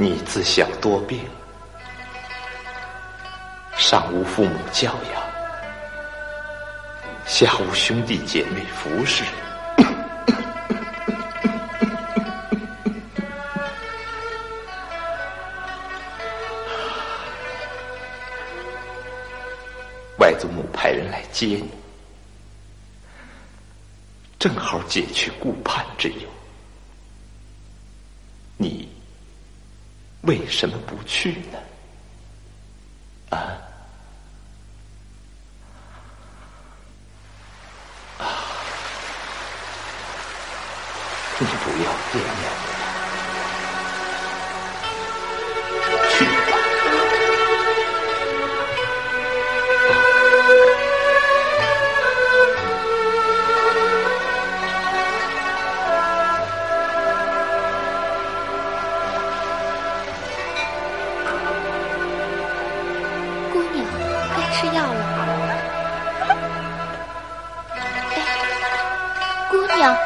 你自小多病，上无父母教养，下无兄弟姐妹服侍。外祖母派人来接你，正好解去顾盼之忧。你为什么不去呢？啊？啊！你不要惦念我。吃药了。哎，姑娘，